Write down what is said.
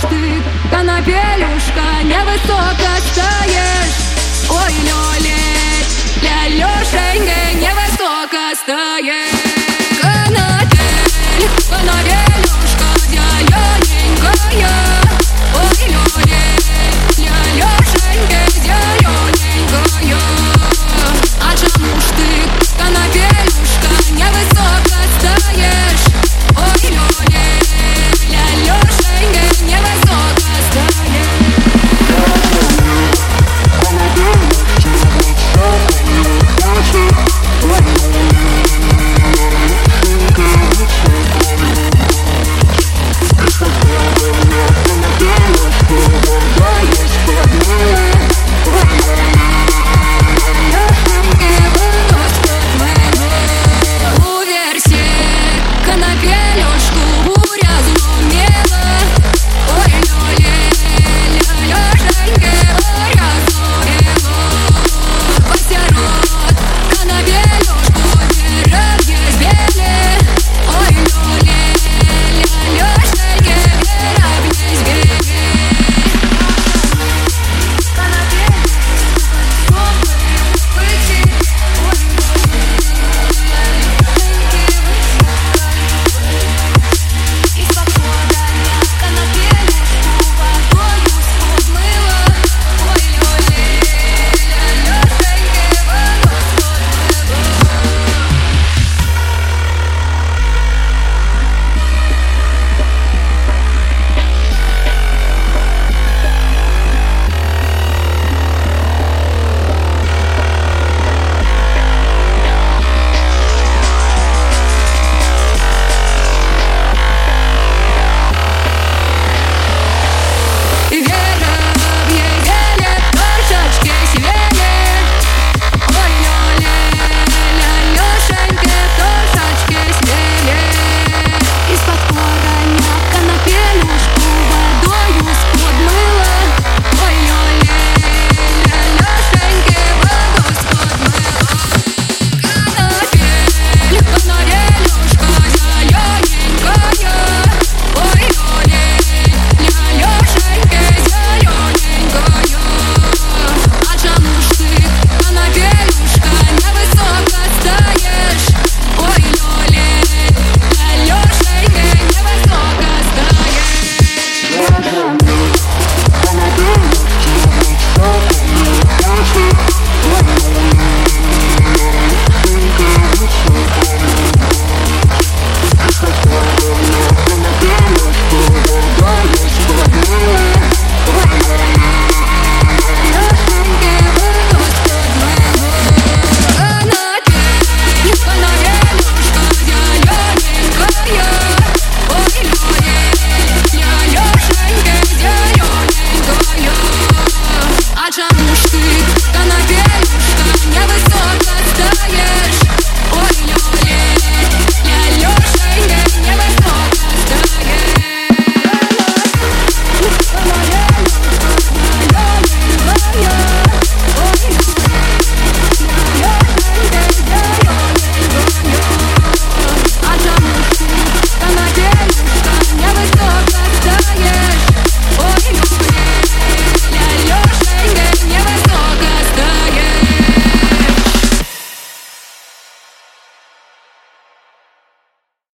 Стоишь ты, конопелюшка, невысоко стоишь. Ой, лёле, ля-лёшень,